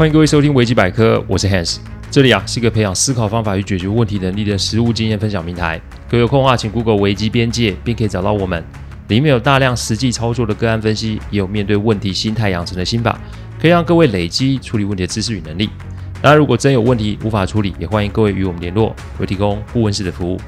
欢迎各位收听维基百科，我是 Hans，这里啊是一个培养思考方法与解决问题能力的实务经验分享平台。各位有空的话，请 Google 维基边界，并可以找到我们。里面有大量实际操作的个案分析，也有面对问题心态养成的心法，可以让各位累积处理问题的知识与能力。当然，如果真有问题无法处理，也欢迎各位与我们联络，会提供顾问式的服务。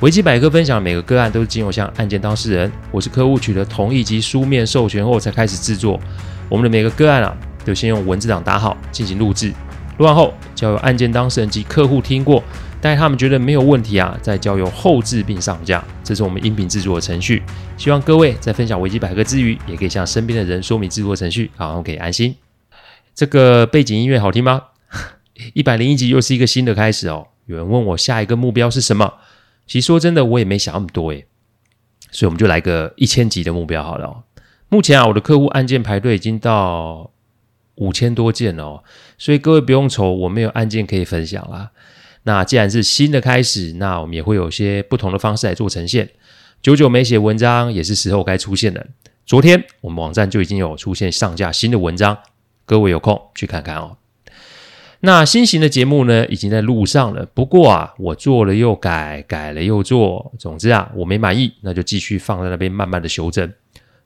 维基百科分享的每个个案都是经由向案件当事人，我是客户取得同意及书面授权后才开始制作。我们的每个个案啊。就先用文字档打好，进行录制。录完后，交由案件当事人及客户听过，待他们觉得没有问题啊，再交由后置并上架。这是我们音频制作的程序。希望各位在分享维基百科之余，也可以向身边的人说明制作程序，好，可以安心。这个背景音乐好听吗？一百零一集又是一个新的开始哦。有人问我下一个目标是什么？其实说真的，我也没想那么多诶。所以我们就来个一千集的目标好了。目前啊，我的客户案件排队已经到。五千多件哦，所以各位不用愁，我没有案件可以分享啦。那既然是新的开始，那我们也会有些不同的方式来做呈现。久久没写文章，也是时候该出现了。昨天我们网站就已经有出现上架新的文章，各位有空去看看哦。那新型的节目呢，已经在路上了。不过啊，我做了又改，改了又做，总之啊，我没满意，那就继续放在那边，慢慢的修正。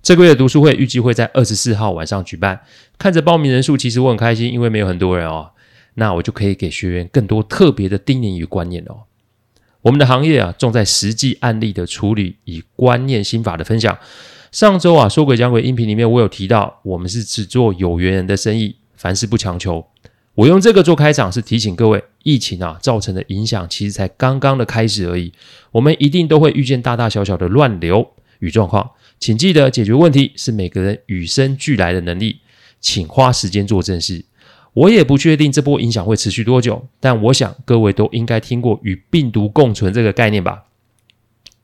这个月的读书会预计会在二十四号晚上举办。看着报名人数，其实我很开心，因为没有很多人哦，那我就可以给学员更多特别的叮咛与观念哦。我们的行业啊，重在实际案例的处理与观念心法的分享。上周啊，说鬼讲鬼音频里面，我有提到，我们是只做有缘人的生意，凡事不强求。我用这个做开场，是提醒各位，疫情啊造成的影响，其实才刚刚的开始而已。我们一定都会遇见大大小小的乱流与状况。请记得，解决问题是每个人与生俱来的能力。请花时间做正事。我也不确定这波影响会持续多久，但我想各位都应该听过与病毒共存这个概念吧。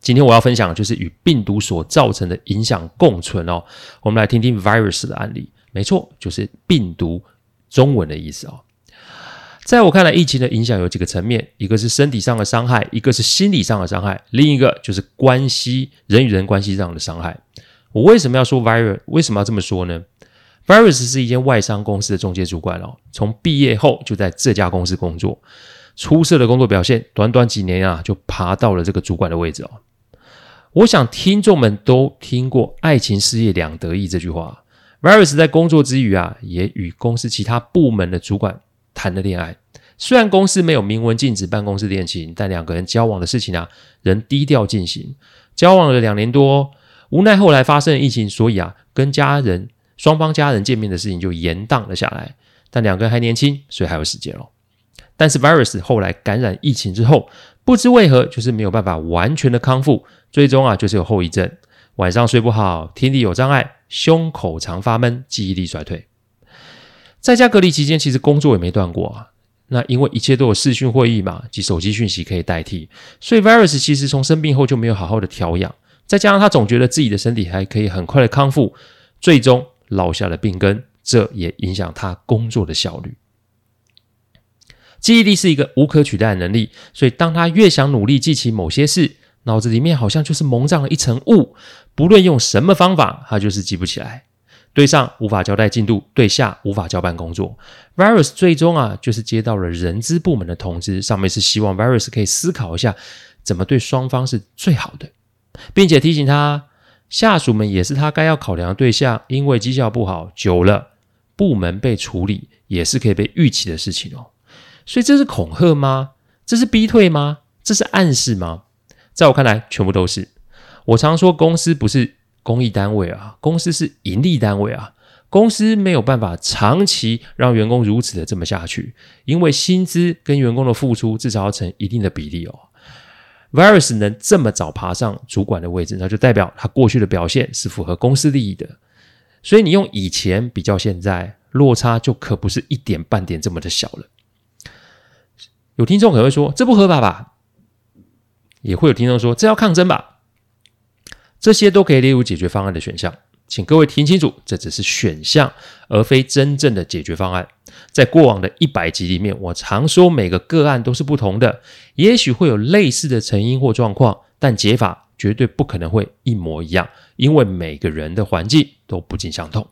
今天我要分享的就是与病毒所造成的影响共存哦。我们来听听 virus 的案例。没错，就是病毒，中文的意思哦。在我看来，疫情的影响有几个层面：一个是身体上的伤害，一个是心理上的伤害，另一个就是关系人与人关系上的伤害。我为什么要说 virus？为什么要这么说呢？Virus 是一间外商公司的中介主管哦，从毕业后就在这家公司工作，出色的工作表现，短短几年啊就爬到了这个主管的位置哦。我想听众们都听过“爱情事业两得意”这句话。Virus 在工作之余啊，也与公司其他部门的主管。谈了恋爱，虽然公司没有明文禁止办公室恋情，但两个人交往的事情啊，仍低调进行。交往了两年多，无奈后来发生了疫情，所以啊，跟家人双方家人见面的事情就延宕了下来。但两个人还年轻，所以还有时间哦。但是 Virus 后来感染疫情之后，不知为何就是没有办法完全的康复，最终啊就是有后遗症，晚上睡不好，听力有障碍，胸口常发闷，记忆力衰退。在家隔离期间，其实工作也没断过啊。那因为一切都有视讯会议嘛，及手机讯息可以代替，所以 Virus 其实从生病后就没有好好的调养。再加上他总觉得自己的身体还可以很快的康复，最终落下了病根，这也影响他工作的效率。记忆力是一个无可取代的能力，所以当他越想努力记起某些事，脑子里面好像就是蒙上了一层雾，不论用什么方法，他就是记不起来。对上无法交代进度，对下无法交办工作。Virus 最终啊，就是接到了人资部门的通知，上面是希望 Virus 可以思考一下怎么对双方是最好的，并且提醒他，下属们也是他该要考量的对象，因为绩效不好，久了部门被处理也是可以被预期的事情哦。所以这是恐吓吗？这是逼退吗？这是暗示吗？在我看来，全部都是。我常说，公司不是。公益单位啊，公司是盈利单位啊，公司没有办法长期让员工如此的这么下去，因为薪资跟员工的付出至少要成一定的比例哦。Virus 能这么早爬上主管的位置，那就代表他过去的表现是符合公司利益的。所以你用以前比较现在，落差就可不是一点半点这么的小了。有听众可能会说，这不合法吧？也会有听众说，这要抗争吧？这些都可以列入解决方案的选项，请各位听清楚，这只是选项，而非真正的解决方案。在过往的一百集里面，我常说每个个案都是不同的，也许会有类似的成因或状况，但解法绝对不可能会一模一样，因为每个人的环境都不尽相同。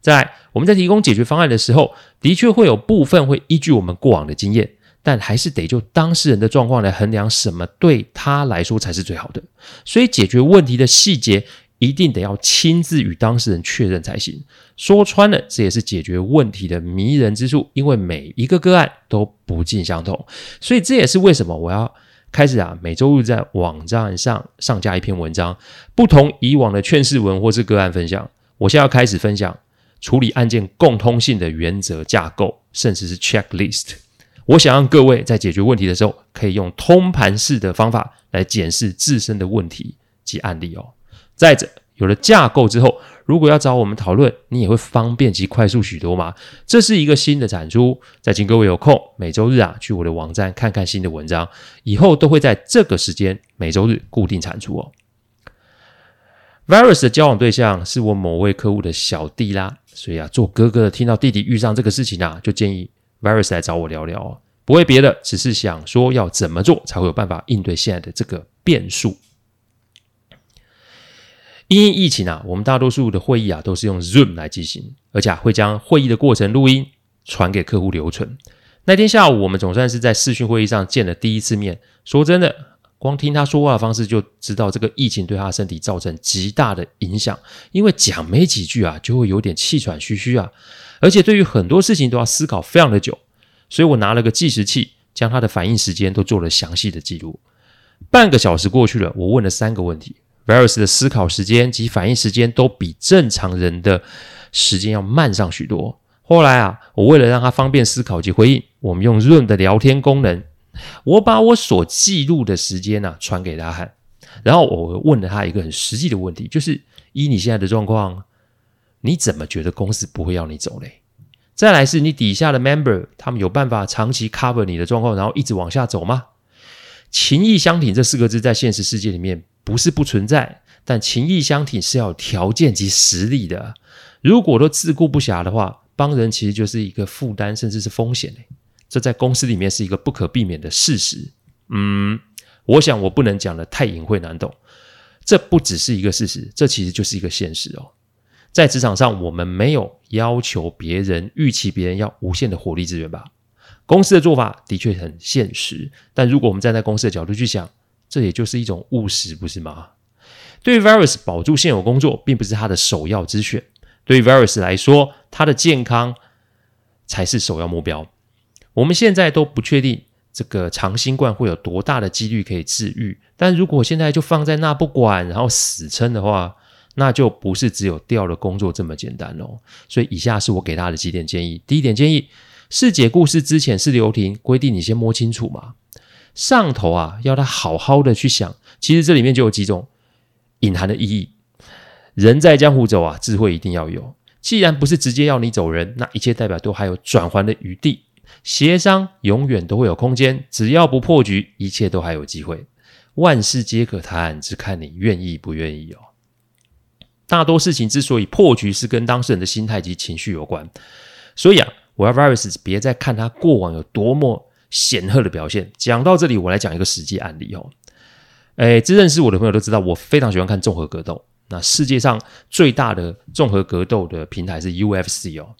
在我们在提供解决方案的时候，的确会有部分会依据我们过往的经验，但还是得就当事人的状况来衡量什么对他来说才是最好的。所以解决问题的细节一定得要亲自与当事人确认才行。说穿了，这也是解决问题的迷人之处，因为每一个个案都不尽相同。所以这也是为什么我要开始啊，每周日在网站上上架一篇文章，不同以往的劝世文或是个案分享。我现在要开始分享处理案件共通性的原则架构，甚至是 checklist。我想让各位在解决问题的时候，可以用通盘式的方法来检视自身的问题及案例哦。再者，有了架构之后，如果要找我们讨论，你也会方便及快速许多嘛。这是一个新的产出，再请各位有空每周日啊，去我的网站看看新的文章，以后都会在这个时间每周日固定产出哦。Virus 的交往对象是我某位客户的小弟啦，所以啊，做哥哥的听到弟弟遇上这个事情啊，就建议 Virus 来找我聊聊哦。不为别的，只是想说要怎么做才会有办法应对现在的这个变数。因疫情啊，我们大多数的会议啊都是用 Zoom 来进行，而且啊会将会议的过程录音传给客户留存。那天下午，我们总算是在视讯会议上见了第一次面。说真的。光听他说话的方式就知道，这个疫情对他身体造成极大的影响。因为讲没几句啊，就会有点气喘吁吁啊，而且对于很多事情都要思考非常的久。所以我拿了个计时器，将他的反应时间都做了详细的记录。半个小时过去了，我问了三个问题，Virus 的思考时间及反应时间都比正常人的时间要慢上许多。后来啊，我为了让他方便思考及回应，我们用 Zoom 的聊天功能。我把我所记录的时间呢传给他看，然后我问了他一个很实际的问题，就是依你现在的状况，你怎么觉得公司不会要你走嘞？再来是你底下的 member，他们有办法长期 cover 你的状况，然后一直往下走吗？情义相挺这四个字在现实世界里面不是不存在，但情义相挺是要有条件及实力的。如果都自顾不暇的话，帮人其实就是一个负担，甚至是风险嘞。这在公司里面是一个不可避免的事实。嗯，我想我不能讲得太隐晦难懂。这不只是一个事实，这其实就是一个现实哦。在职场上，我们没有要求别人、预期别人要无限的火力资源吧？公司的做法的确很现实，但如果我们站在公司的角度去想，这也就是一种务实，不是吗？对于 Virus 保住现有工作，并不是他的首要之选。对于 Virus 来说，他的健康才是首要目标。我们现在都不确定这个长新冠会有多大的几率可以治愈，但如果现在就放在那不管，然后死撑的话，那就不是只有掉了工作这么简单哦。所以以下是我给他的几点建议：第一点建议，是解故事之前是留停规定，你先摸清楚嘛。上头啊，要他好好的去想，其实这里面就有几种隐含的意义。人在江湖走啊，智慧一定要有。既然不是直接要你走人，那一切代表都还有转圜的余地。协商永远都会有空间，只要不破局，一切都还有机会。万事皆可谈，只看你愿意不愿意哦。大多事情之所以破局，是跟当事人的心态及情绪有关。所以啊，我要 Virus 别再看他过往有多么显赫的表现。讲到这里，我来讲一个实际案例哦。诶，这认识我的朋友都知道，我非常喜欢看综合格斗。那世界上最大的综合格斗的平台是 UFC 哦。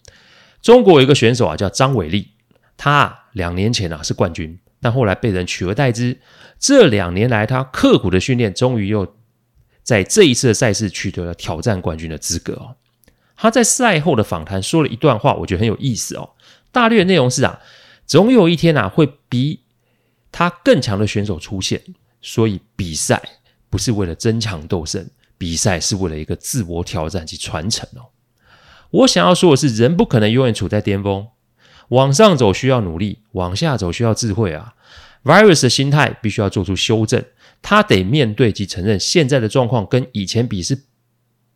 中国有一个选手啊，叫张伟丽。他，两年前啊是冠军，但后来被人取而代之。这两年来，他刻苦的训练，终于又在这一次的赛事取得了挑战冠军的资格哦。他在赛后的访谈说了一段话，我觉得很有意思哦。大略的内容是啊，总有一天啊会比他更强的选手出现，所以比赛不是为了争强斗胜，比赛是为了一个自我挑战及传承哦。我想要说的是，人不可能永远处在巅峰。往上走需要努力，往下走需要智慧啊。Virus 的心态必须要做出修正，他得面对及承认现在的状况跟以前比是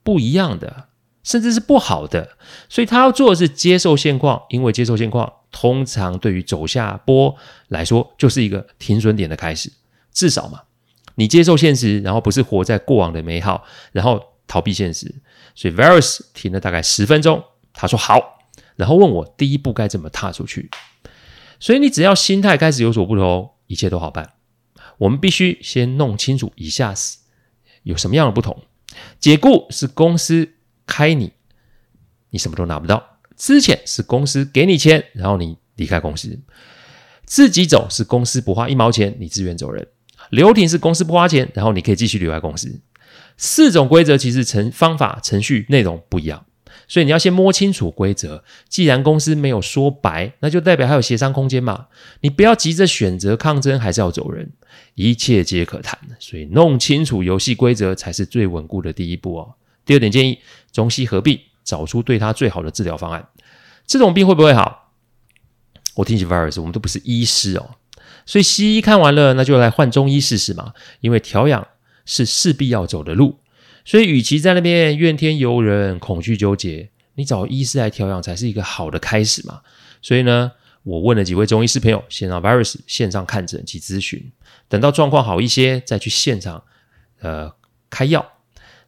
不一样的，甚至是不好的。所以他要做的是接受现况，因为接受现况通常对于走下坡来说就是一个停损点的开始。至少嘛，你接受现实，然后不是活在过往的美好，然后逃避现实。所以 Virus 停了大概十分钟，他说好。然后问我第一步该怎么踏出去，所以你只要心态开始有所不同，一切都好办。我们必须先弄清楚以下有什么样的不同。解雇是公司开你你什么都拿不到。资遣是公司给你钱，然后你离开公司；自己走是公司不花一毛钱，你自愿走人；留停是公司不花钱，然后你可以继续留在公司。四种规则其实程方法、程序、内容不一样，所以你要先摸清楚规则。既然公司没有说白，那就代表还有协商空间嘛。你不要急着选择抗争，还是要走人，一切皆可谈。所以弄清楚游戏规则才是最稳固的第一步哦。第二点建议：中西合并。找出对他最好的治疗方案。这种病会不会好？我提起 virus，我们都不是医师哦，所以西医看完了，那就来换中医试试嘛。因为调养是势必要走的路，所以与其在那边怨天尤人、恐惧纠结，你找医师来调养才是一个好的开始嘛。所以呢，我问了几位中医师朋友，先让 virus 线上看诊及咨询，等到状况好一些，再去现场呃开药。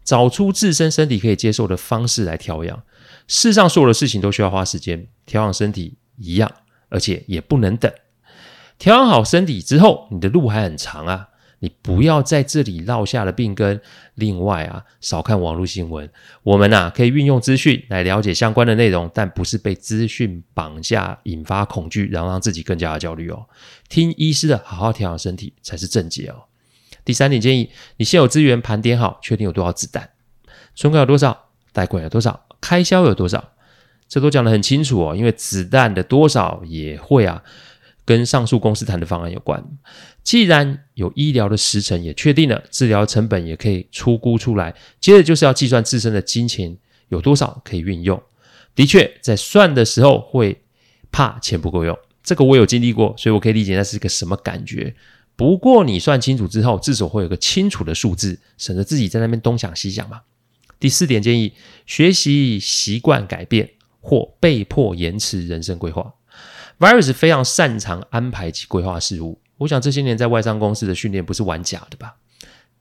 找出自身身体可以接受的方式来调养。世上所有的事情都需要花时间，调养身体一样，而且也不能等。调养好身体之后，你的路还很长啊！你不要在这里落下了病根。另外啊，少看网络新闻。我们啊，可以运用资讯来了解相关的内容，但不是被资讯绑架，引发恐惧，然后让自己更加的焦虑哦。听医师的，好好调养身体才是正解哦。第三点建议，你现有资源盘点好，确定有多少子弹，存款有多少，贷款有多少，开销有多少，这都讲得很清楚哦。因为子弹的多少也会啊，跟上述公司谈的方案有关。既然有医疗的时程也确定了，治疗成本也可以出估出来，接着就是要计算自身的金钱有多少可以运用。的确，在算的时候会怕钱不够用，这个我有经历过，所以我可以理解那是一个什么感觉。不过你算清楚之后，至少会有个清楚的数字，省得自己在那边东想西想嘛。第四点建议：学习习惯改变或被迫延迟人生规划。Virus 非常擅长安排及规划事务，我想这些年在外商公司的训练不是玩假的吧？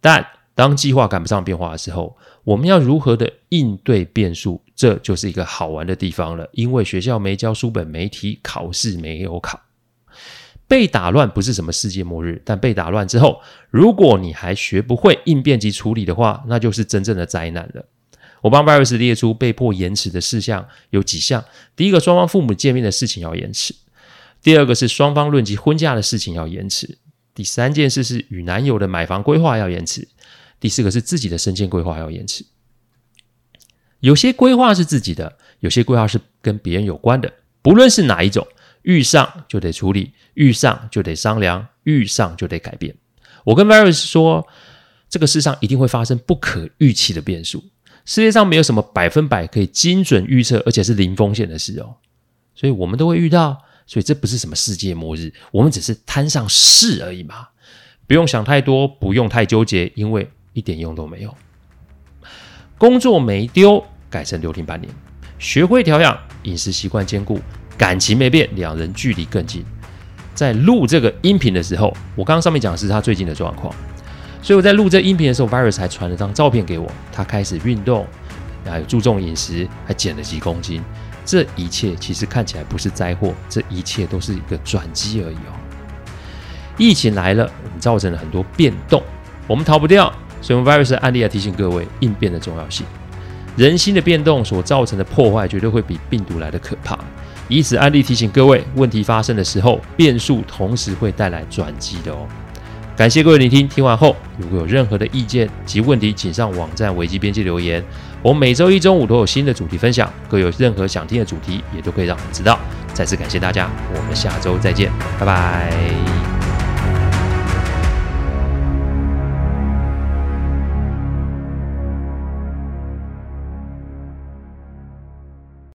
但当计划赶不上变化的时候，我们要如何的应对变数？这就是一个好玩的地方了，因为学校没教书本没题，考试没有考。被打乱不是什么世界末日，但被打乱之后，如果你还学不会应变及处理的话，那就是真正的灾难了。我帮 Virus 列出被迫延迟的事项有几项：第一个，双方父母见面的事情要延迟；第二个是双方论及婚嫁的事情要延迟；第三件事是与男友的买房规划要延迟；第四个是自己的升迁规划要延迟。有些规划是自己的，有些规划是跟别人有关的，不论是哪一种。遇上就得处理，遇上就得商量，遇上就得改变。我跟 Virus 说，这个世上一定会发生不可预期的变数，世界上没有什么百分百可以精准预测，而且是零风险的事哦。所以我们都会遇到，所以这不是什么世界末日，我们只是摊上事而已嘛。不用想太多，不用太纠结，因为一点用都没有。工作没丢，改成留停半年，学会调养，饮食习惯兼顾。感情没变，两人距离更近。在录这个音频的时候，我刚刚上面讲的是他最近的状况，所以我在录这音频的时候，Virus 还传了张照片给我，他开始运动，还有注重饮食，还减了几公斤。这一切其实看起来不是灾祸，这一切都是一个转机而已哦。疫情来了，我们造成了很多变动，我们逃不掉，所以用 Virus 的案例来提醒各位应变的重要性。人心的变动所造成的破坏，绝对会比病毒来的可怕。以此案例提醒各位，问题发生的时候，变数同时会带来转机的哦。感谢各位聆听，听完后如果有任何的意见及问题，请上网站维基编辑留言。我们每周一中午都有新的主题分享，各位有任何想听的主题，也都可以让我们知道。再次感谢大家，我们下周再见，拜拜。